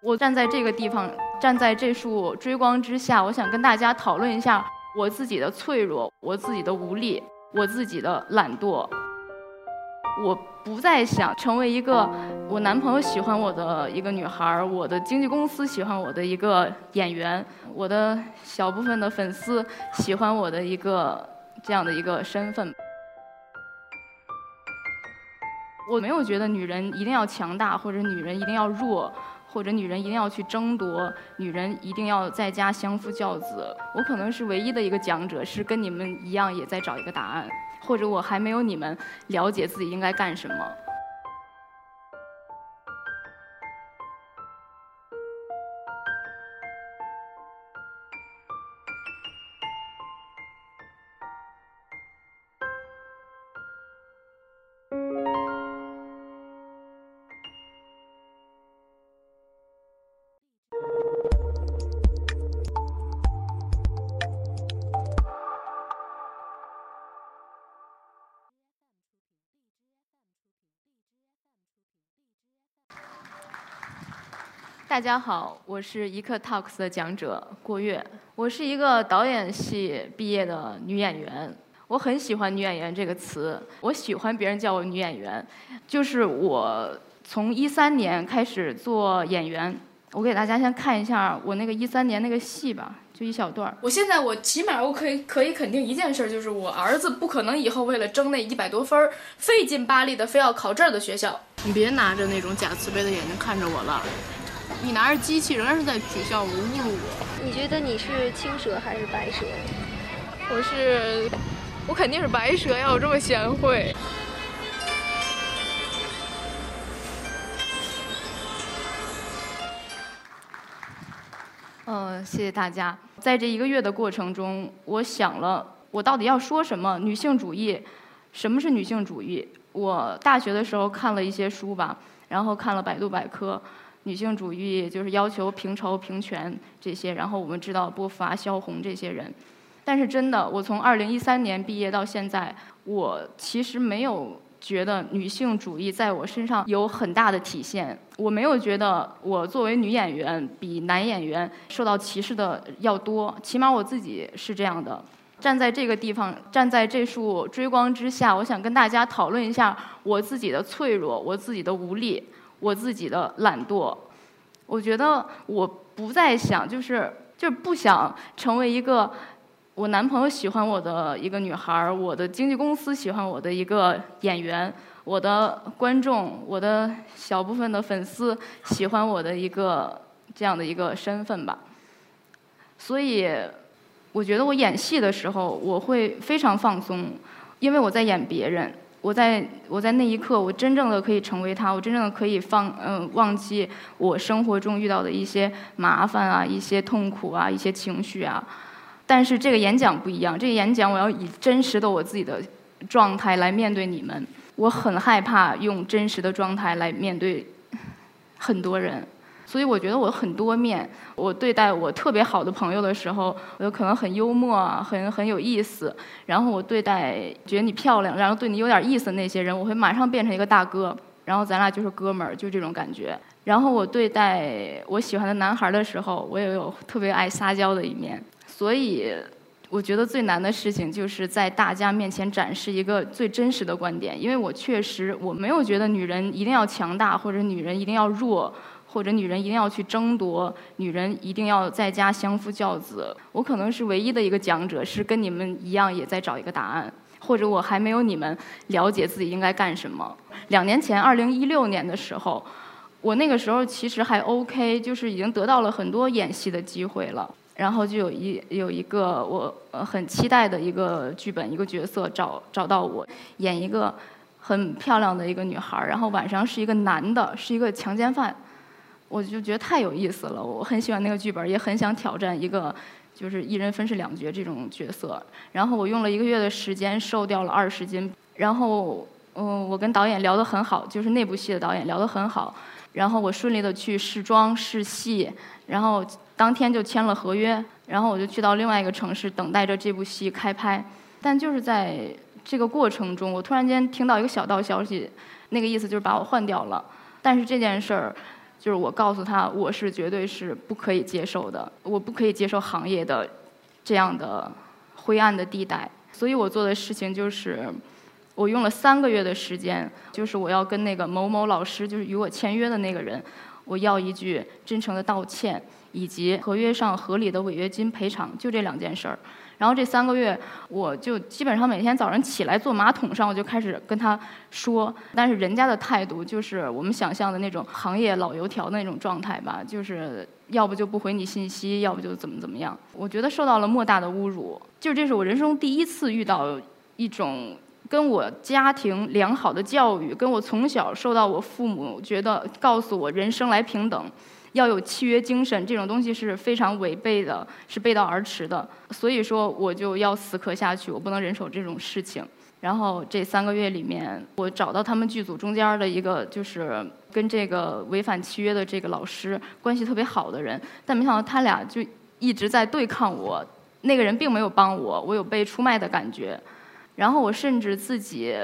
我站在这个地方，站在这束追光之下，我想跟大家讨论一下我自己的脆弱，我自己的无力，我自己的懒惰。我不再想成为一个我男朋友喜欢我的一个女孩，我的经纪公司喜欢我的一个演员，我的小部分的粉丝喜欢我的一个这样的一个身份。我没有觉得女人一定要强大，或者女人一定要弱。或者女人一定要去争夺，女人一定要在家相夫教子。我可能是唯一的一个讲者，是跟你们一样也在找一个答案，或者我还没有你们了解自己应该干什么。大家好，我是一刻 Talks 的讲者郭月。我是一个导演系毕业的女演员，我很喜欢“女演员”这个词，我喜欢别人叫我女演员。就是我从一三年开始做演员，我给大家先看一下我那个一三年那个戏吧，就一小段。我现在我起码我可以可以肯定一件事，就是我儿子不可能以后为了争那一百多分儿费劲巴力的非要考这儿的学校。你别拿着那种假慈悲的眼睛看着我了。你拿着机器仍然是在取笑我、侮辱我。你觉得你是青蛇还是白蛇？我是，我肯定是白蛇呀！我这么贤惠。嗯，谢谢大家。在这一个月的过程中，我想了，我到底要说什么？女性主义，什么是女性主义？我大学的时候看了一些书吧，然后看了百度百科。女性主义就是要求平仇平权这些，然后我们知道波伏娃、萧红这些人，但是真的，我从二零一三年毕业到现在，我其实没有觉得女性主义在我身上有很大的体现。我没有觉得我作为女演员比男演员受到歧视的要多，起码我自己是这样的。站在这个地方，站在这束追光之下，我想跟大家讨论一下我自己的脆弱，我自己的无力。我自己的懒惰，我觉得我不再想，就是就是不想成为一个我男朋友喜欢我的一个女孩儿，我的经纪公司喜欢我的一个演员，我的观众，我的小部分的粉丝喜欢我的一个这样的一个身份吧。所以，我觉得我演戏的时候我会非常放松，因为我在演别人。我在我在那一刻，我真正的可以成为他，我真正的可以放嗯忘记我生活中遇到的一些麻烦啊，一些痛苦啊，一些情绪啊。但是这个演讲不一样，这个演讲我要以真实的我自己的状态来面对你们。我很害怕用真实的状态来面对很多人。所以我觉得我很多面，我对待我特别好的朋友的时候，我就可能很幽默，很很有意思。然后我对待觉得你漂亮，然后对你有点意思的那些人，我会马上变成一个大哥，然后咱俩就是哥们儿，就这种感觉。然后我对待我喜欢的男孩的时候，我也有特别爱撒娇的一面。所以我觉得最难的事情就是在大家面前展示一个最真实的观点，因为我确实我没有觉得女人一定要强大，或者女人一定要弱。或者女人一定要去争夺，女人一定要在家相夫教子。我可能是唯一的一个讲者，是跟你们一样也在找一个答案，或者我还没有你们了解自己应该干什么。两年前，二零一六年的时候，我那个时候其实还 OK，就是已经得到了很多演戏的机会了。然后就有一有一个我很期待的一个剧本，一个角色找找到我，演一个很漂亮的一个女孩儿，然后晚上是一个男的，是一个强奸犯。我就觉得太有意思了，我很喜欢那个剧本，也很想挑战一个就是一人分饰两角这种角色。然后我用了一个月的时间瘦掉了二十斤。然后嗯，我跟导演聊得很好，就是那部戏的导演聊得很好。然后我顺利的去试妆试戏，然后当天就签了合约。然后我就去到另外一个城市等待着这部戏开拍。但就是在这个过程中，我突然间听到一个小道消息，那个意思就是把我换掉了。但是这件事儿。就是我告诉他，我是绝对是不可以接受的，我不可以接受行业的这样的灰暗的地带。所以我做的事情就是，我用了三个月的时间，就是我要跟那个某某老师，就是与我签约的那个人，我要一句真诚的道歉，以及合约上合理的违约金赔偿，就这两件事儿。然后这三个月，我就基本上每天早上起来坐马桶上，我就开始跟他说。但是人家的态度就是我们想象的那种行业老油条的那种状态吧，就是要不就不回你信息，要不就怎么怎么样。我觉得受到了莫大的侮辱，就这是我人生中第一次遇到一种跟我家庭良好的教育，跟我从小受到我父母觉得告诉我人生来平等。要有契约精神，这种东西是非常违背的，是背道而驰的。所以说，我就要死磕下去，我不能忍受这种事情。然后这三个月里面，我找到他们剧组中间的一个，就是跟这个违反契约的这个老师关系特别好的人，但没想到他俩就一直在对抗我。那个人并没有帮我，我有被出卖的感觉。然后我甚至自己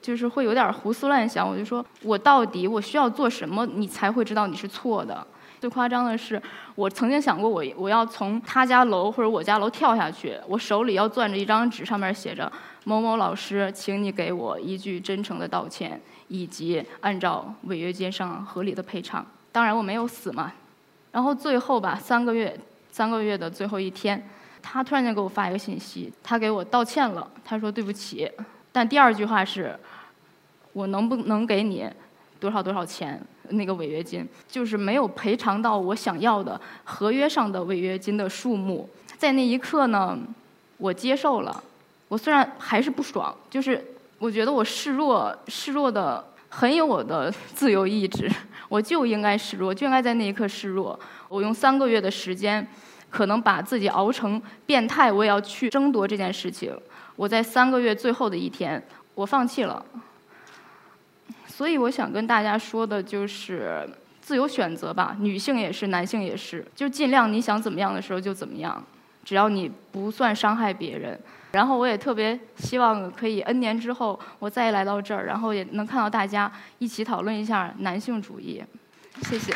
就是会有点胡思乱想，我就说我到底我需要做什么，你才会知道你是错的？最夸张的是，我曾经想过，我我要从他家楼或者我家楼跳下去，我手里要攥着一张纸，上面写着“某某老师，请你给我一句真诚的道歉，以及按照违约金上合理的赔偿”。当然我没有死嘛。然后最后吧，三个月，三个月的最后一天，他突然间给我发一个信息，他给我道歉了，他说对不起，但第二句话是，我能不能给你多少多少钱？那个违约金就是没有赔偿到我想要的合约上的违约金的数目，在那一刻呢，我接受了。我虽然还是不爽，就是我觉得我示弱，示弱的很有我的自由意志，我就应该示弱，就应该在那一刻示弱。我用三个月的时间，可能把自己熬成变态，我也要去争夺这件事情。我在三个月最后的一天，我放弃了。所以我想跟大家说的就是自由选择吧，女性也是，男性也是，就尽量你想怎么样的时候就怎么样，只要你不算伤害别人。然后我也特别希望可以 N 年之后我再来到这儿，然后也能看到大家一起讨论一下男性主义。谢谢。